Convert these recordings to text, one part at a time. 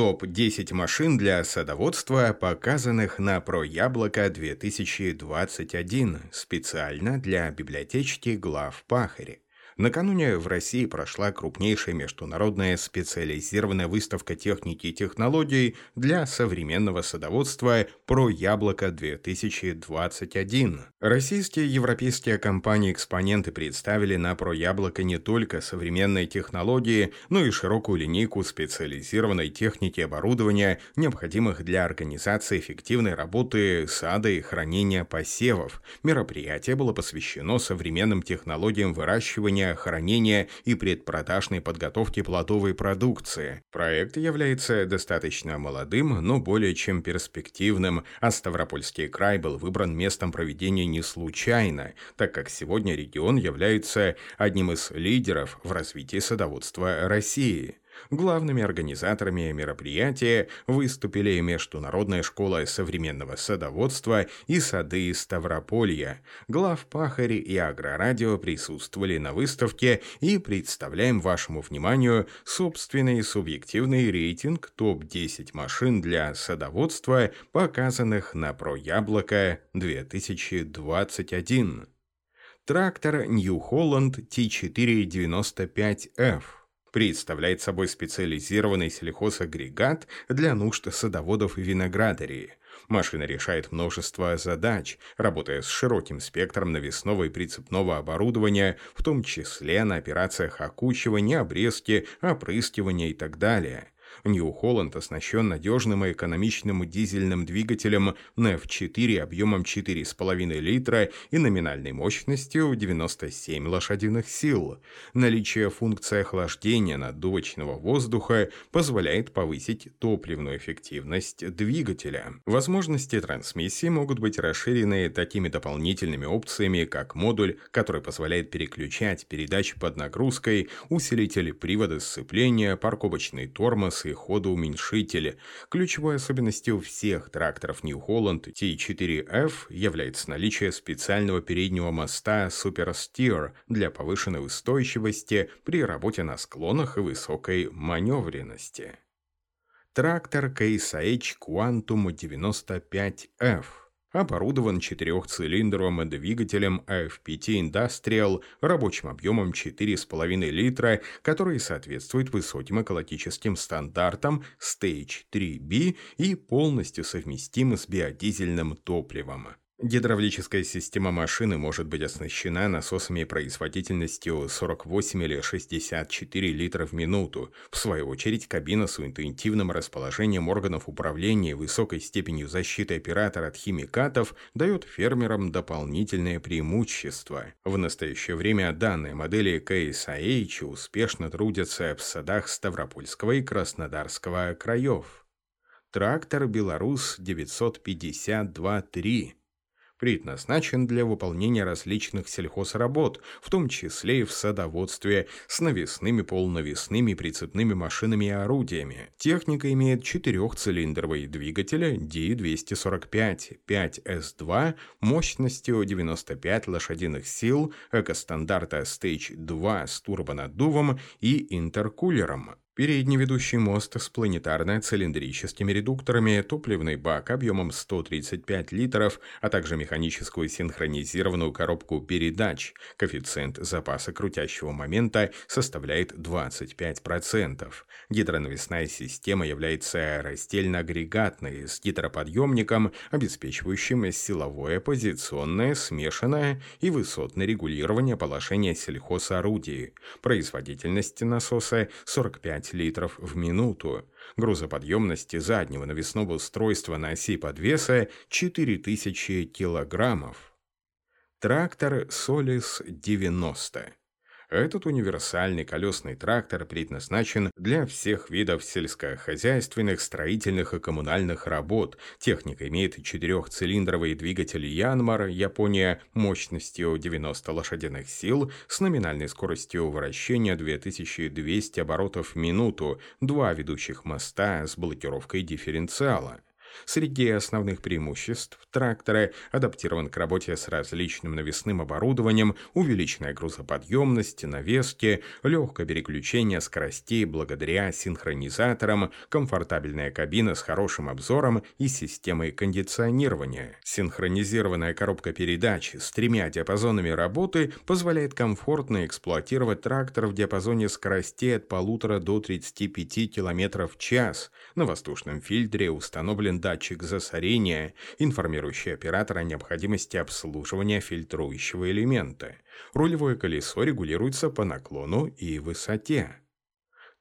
Топ-10 машин для садоводства, показанных на ProЯблоко 2021 специально для библиотечки глав Пахари. Накануне в России прошла крупнейшая международная специализированная выставка техники и технологий для современного садоводства «Про Яблоко-2021». Российские и европейские компании-экспоненты представили на «Про Яблоко» не только современные технологии, но и широкую линейку специализированной техники и оборудования, необходимых для организации эффективной работы сада и хранения посевов. Мероприятие было посвящено современным технологиям выращивания хранения и предпродажной подготовки плодовой продукции. Проект является достаточно молодым, но более чем перспективным, а Ставропольский край был выбран местом проведения не случайно, так как сегодня регион является одним из лидеров в развитии садоводства России. Главными организаторами мероприятия выступили Международная школа современного садоводства и сады Ставрополья. Глав Пахарь и Агрорадио присутствовали на выставке и представляем вашему вниманию собственный субъективный рейтинг топ-10 машин для садоводства, показанных на ProЯблоко 2021. Трактор New Holland T495F представляет собой специализированный сельхозагрегат для нужд садоводов и виноградарей. Машина решает множество задач, работая с широким спектром навесного и прицепного оборудования, в том числе на операциях окучивания, обрезки, опрыскивания и так далее – Нью-Холланд оснащен надежным и экономичным дизельным двигателем NEF4 объемом 4,5 литра и номинальной мощностью 97 лошадиных сил. Наличие функции охлаждения наддувочного воздуха позволяет повысить топливную эффективность двигателя. Возможности трансмиссии могут быть расширены такими дополнительными опциями, как модуль, который позволяет переключать передачи под нагрузкой, усилитель привода сцепления, парковочный тормоз и и ходоуменьшители. Ключевой особенностью всех тракторов New Holland T4F является наличие специального переднего моста Super Steer для повышенной устойчивости при работе на склонах и высокой маневренности. Трактор H Quantum 95F оборудован четырехцилиндровым двигателем AFPT Industrial рабочим объемом 4,5 литра, который соответствует высоким экологическим стандартам Stage 3B и полностью совместим с биодизельным топливом. Гидравлическая система машины может быть оснащена насосами производительностью 48 или 64 литра в минуту. В свою очередь, кабина с интуитивным расположением органов управления и высокой степенью защиты оператора от химикатов дает фермерам дополнительное преимущество. В настоящее время данные модели KSIH успешно трудятся в садах Ставропольского и Краснодарского краев. Трактор «Беларус 952-3» предназначен для выполнения различных сельхозработ, в том числе и в садоводстве, с навесными, полнавесными, прицепными машинами и орудиями. Техника имеет четырехцилиндровый двигатель D245 5S2 мощностью 95 лошадиных сил, экостандарта Stage 2 с турбонаддувом и интеркулером. Передний ведущий мост с планетарно-цилиндрическими редукторами, топливный бак объемом 135 литров, а также механическую синхронизированную коробку передач. Коэффициент запаса крутящего момента составляет 25%. Гидронавесная система является растельно-агрегатной с гидроподъемником, обеспечивающим силовое, позиционное, смешанное и высотное регулирование положения сельхозорудий. Производительность насоса 45 литров в минуту. Грузоподъемности заднего навесного устройства на оси подвеса 4000 килограммов. Трактор Солис 90. Этот универсальный колесный трактор предназначен для всех видов сельскохозяйственных, строительных и коммунальных работ. Техника имеет четырехцилиндровый двигатель Янмар, Япония, мощностью 90 лошадиных сил, с номинальной скоростью вращения 2200 оборотов в минуту, два ведущих моста с блокировкой дифференциала. Среди основных преимуществ трактора адаптирован к работе с различным навесным оборудованием, увеличенная грузоподъемность, навески, легкое переключение скоростей благодаря синхронизаторам, комфортабельная кабина с хорошим обзором и системой кондиционирования. Синхронизированная коробка передач с тремя диапазонами работы позволяет комфортно эксплуатировать трактор в диапазоне скоростей от полутора до 35 км в час. На воздушном фильтре установлен датчик засорения, информирующий оператора о необходимости обслуживания фильтрующего элемента. Рулевое колесо регулируется по наклону и высоте.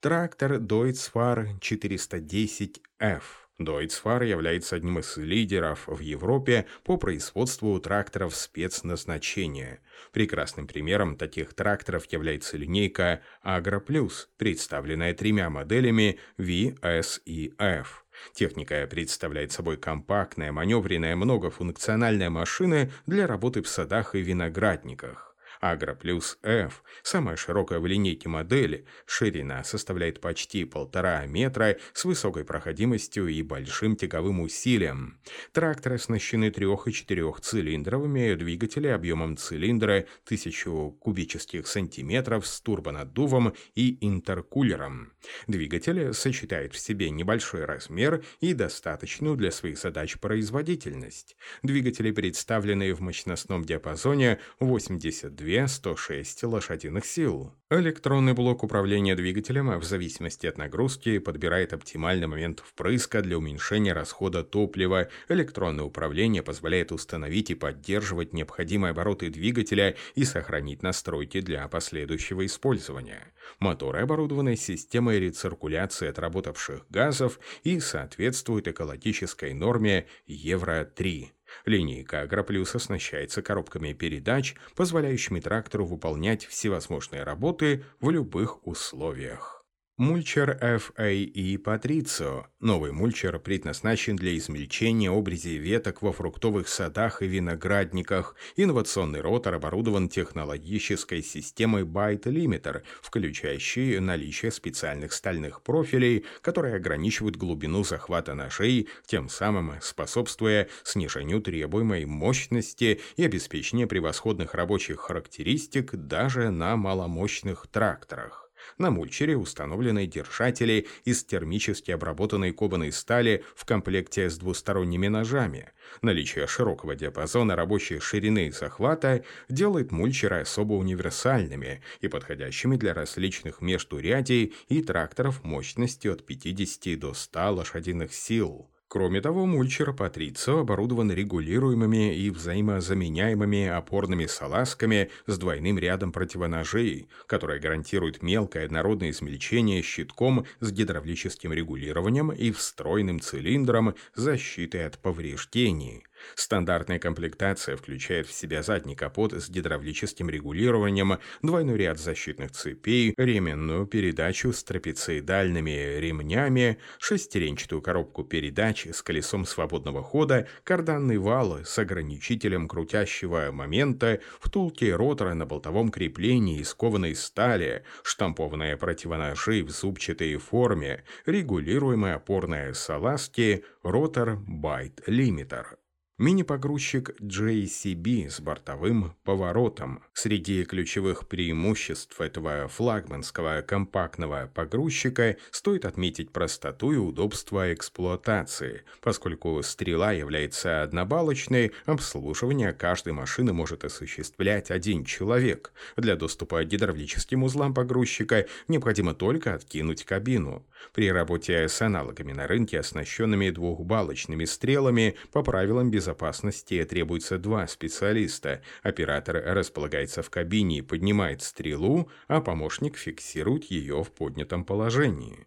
Трактор Deutz-Fahr 410F Deutz-Fahr является одним из лидеров в Европе по производству тракторов спецназначения. Прекрасным примером таких тракторов является линейка Agro Plus, представленная тремя моделями V, S и F. Техника представляет собой компактная, маневренная, многофункциональная машина для работы в садах и виноградниках. Агро плюс F, самая широкая в линейке модели, ширина составляет почти полтора метра с высокой проходимостью и большим тяговым усилием. Тракторы оснащены трех- и четырехцилиндровыми двигателями объемом цилиндра 1000 кубических сантиметров с турбонаддувом и интеркулером. Двигатель сочетает в себе небольшой размер и достаточную для своих задач производительность. Двигатели представлены в мощностном диапазоне 82 106 лошадиных сил. Электронный блок управления двигателем в зависимости от нагрузки подбирает оптимальный момент впрыска для уменьшения расхода топлива. Электронное управление позволяет установить и поддерживать необходимые обороты двигателя и сохранить настройки для последующего использования. Моторы оборудованы системой рециркуляции отработавших газов и соответствуют экологической норме Евро-3. Линейка Агроплюс оснащается коробками передач, позволяющими трактору выполнять всевозможные работы в любых условиях. Мульчер FAE Patricio. Новый мульчер предназначен для измельчения обрези веток во фруктовых садах и виноградниках. Инновационный ротор оборудован технологической системой Byte Limiter, включающей наличие специальных стальных профилей, которые ограничивают глубину захвата ножей, тем самым способствуя снижению требуемой мощности и обеспечению превосходных рабочих характеристик даже на маломощных тракторах. На мульчере установлены держатели из термически обработанной кованой стали в комплекте с двусторонними ножами. Наличие широкого диапазона рабочей ширины и захвата делает мульчеры особо универсальными и подходящими для различных междурядий и тракторов мощностью от 50 до 100 лошадиных сил. Кроме того, мульчер Патрицо оборудован регулируемыми и взаимозаменяемыми опорными салазками с двойным рядом противоножей, которые гарантируют мелкое однородное измельчение щитком с гидравлическим регулированием и встроенным цилиндром защитой от повреждений. Стандартная комплектация включает в себя задний капот с гидравлическим регулированием, двойной ряд защитных цепей, ременную передачу с трапециидальными ремнями, шестеренчатую коробку передач с колесом свободного хода, карданный вал с ограничителем крутящего момента, втулки ротора на болтовом креплении из кованой стали, штампованные противоножи в зубчатой форме, регулируемые опорные салазки, ротор байт-лимитер. Мини-погрузчик JCB с бортовым поворотом. Среди ключевых преимуществ этого флагманского компактного погрузчика стоит отметить простоту и удобство эксплуатации. Поскольку стрела является однобалочной, обслуживание каждой машины может осуществлять один человек. Для доступа к гидравлическим узлам погрузчика необходимо только откинуть кабину. При работе с аналогами на рынке, оснащенными двухбалочными стрелами, по правилам безопасности безопасности требуется два специалиста. Оператор располагается в кабине и поднимает стрелу, а помощник фиксирует ее в поднятом положении.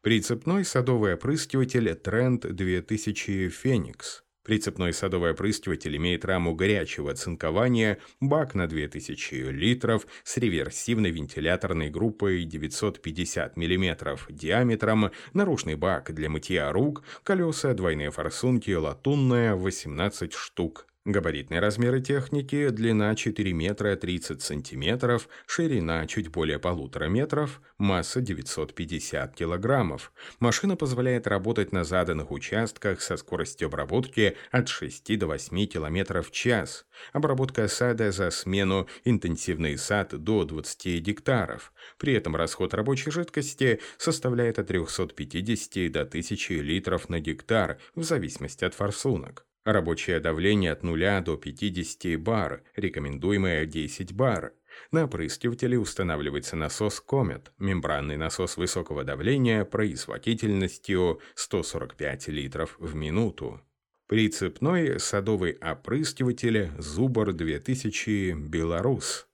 Прицепной садовый опрыскиватель Trend 2000 Phoenix Прицепной садовый опрыскиватель имеет раму горячего цинкования, бак на 2000 литров с реверсивной вентиляторной группой 950 мм диаметром, наружный бак для мытья рук, колеса, двойные форсунки, латунная 18 штук Габаритные размеры техники – длина 4 метра 30 сантиметров, ширина чуть более полутора метров, масса 950 килограммов. Машина позволяет работать на заданных участках со скоростью обработки от 6 до 8 километров в час. Обработка сада за смену, интенсивный сад до 20 гектаров. При этом расход рабочей жидкости составляет от 350 до 1000 литров на гектар в зависимости от форсунок. Рабочее давление от 0 до 50 бар, рекомендуемое 10 бар. На опрыскивателе устанавливается насос Комет, мембранный насос высокого давления производительностью 145 литров в минуту. Прицепной садовый опрыскиватель Зубр 2000 Беларус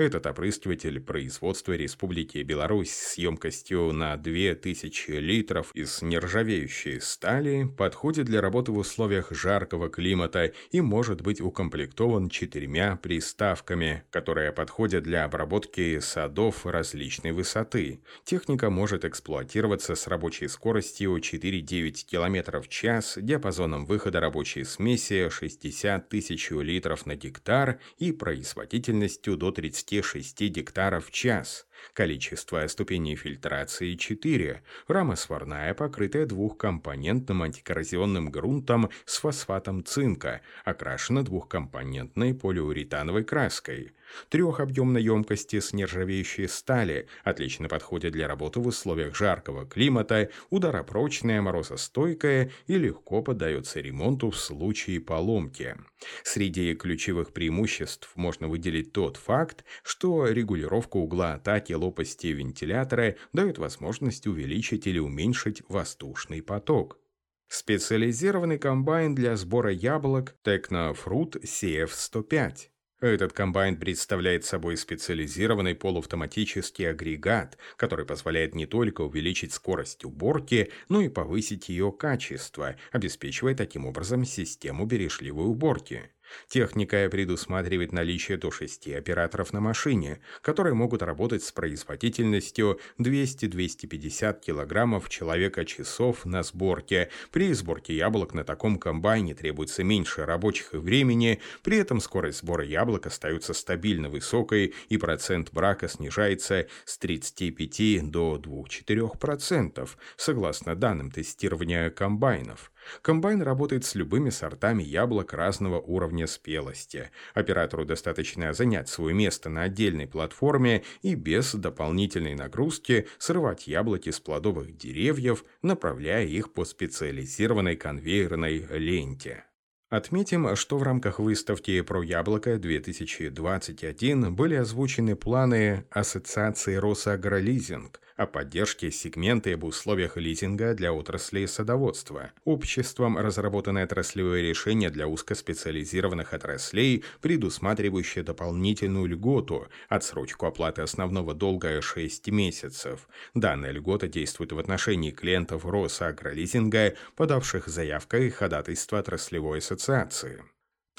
этот опрыскиватель производства Республики Беларусь с емкостью на 2000 литров из нержавеющей стали подходит для работы в условиях жаркого климата и может быть укомплектован четырьмя приставками, которые подходят для обработки садов различной высоты. Техника может эксплуатироваться с рабочей скоростью 4,9 км в час, диапазоном выхода рабочей смеси 60 тысяч литров на гектар и производительностью до 30 26 гектаров в час. Количество ступеней фильтрации 4. Рама сварная, покрытая двухкомпонентным антикоррозионным грунтом с фосфатом цинка, окрашена двухкомпонентной полиуретановой краской. Трехобъемной емкости с нержавеющей стали отлично подходят для работы в условиях жаркого климата, ударопрочная, морозостойкая и легко поддается ремонту в случае поломки. Среди ключевых преимуществ можно выделить тот факт, что регулировка угла атаки лопасти вентилятора дают возможность увеличить или уменьшить воздушный поток. Специализированный комбайн для сбора яблок Technofruit CF105. Этот комбайн представляет собой специализированный полуавтоматический агрегат, который позволяет не только увеличить скорость уборки, но и повысить ее качество, обеспечивая таким образом систему бережливой уборки. Техника предусматривает наличие до 6 операторов на машине, которые могут работать с производительностью 200-250 кг человека часов на сборке. При сборке яблок на таком комбайне требуется меньше рабочих времени, при этом скорость сбора яблок остается стабильно высокой и процент брака снижается с 35 до 2-4%, согласно данным тестирования комбайнов. Комбайн работает с любыми сортами яблок разного уровня спелости. Оператору достаточно занять свое место на отдельной платформе и без дополнительной нагрузки срывать яблоки с плодовых деревьев, направляя их по специализированной конвейерной ленте. Отметим, что в рамках выставки про яблоко 2021 были озвучены планы Ассоциации Росагролизинг о поддержке сегмента об условиях лизинга для отрасли садоводства. Обществом разработаны отраслевые решения для узкоспециализированных отраслей, предусматривающие дополнительную льготу, отсрочку оплаты основного долга 6 месяцев. Данная льгота действует в отношении клиентов Росагролизинга, подавших заявкой ходатайство отраслевой ассоциации.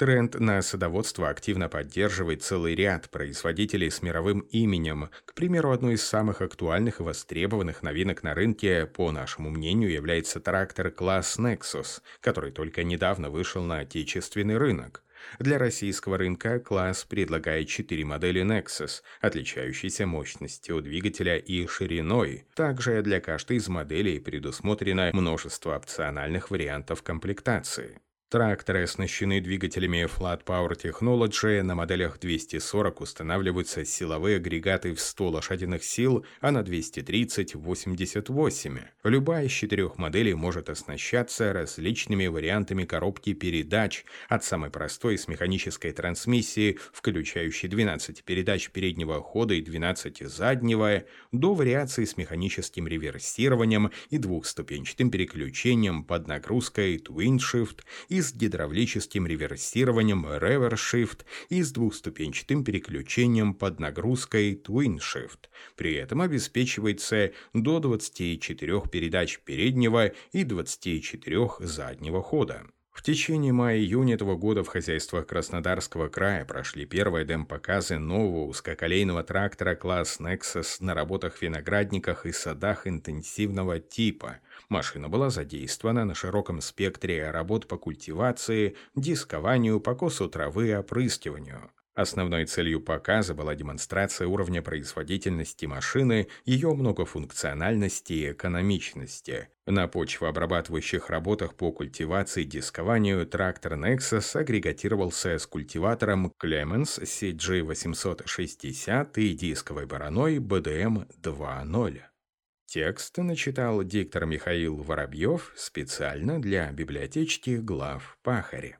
Тренд на садоводство активно поддерживает целый ряд производителей с мировым именем. К примеру, одной из самых актуальных и востребованных новинок на рынке, по нашему мнению, является трактор класс Nexus, который только недавно вышел на отечественный рынок. Для российского рынка класс предлагает четыре модели Nexus, отличающиеся мощностью двигателя и шириной. Также для каждой из моделей предусмотрено множество опциональных вариантов комплектации. Тракторы оснащены двигателями Flat Power Technology, на моделях 240 устанавливаются силовые агрегаты в 100 лошадиных сил, а на 230 – 88. Любая из четырех моделей может оснащаться различными вариантами коробки передач, от самой простой с механической трансмиссией, включающей 12 передач переднего хода и 12 заднего, до вариаций с механическим реверсированием и двухступенчатым переключением под нагрузкой Twin Shift и с гидравлическим реверсированием Reverse Shift и с двухступенчатым переключением под нагрузкой Twin Shift. При этом обеспечивается до 24 передач переднего и 24 заднего хода. В течение мая-июня этого года в хозяйствах Краснодарского края прошли первые демпоказы нового узкоколейного трактора класс Nexus на работах в виноградниках и садах интенсивного типа. Машина была задействована на широком спектре работ по культивации, дискованию, покосу травы и опрыскиванию. Основной целью показа была демонстрация уровня производительности машины, ее многофункциональности и экономичности. На почвообрабатывающих работах по культивации и дискованию трактор Nexus агрегатировался с культиватором Clemens CG860 и дисковой бараной BDM 2.0. Текст начитал диктор Михаил Воробьев специально для библиотечки глав Пахари.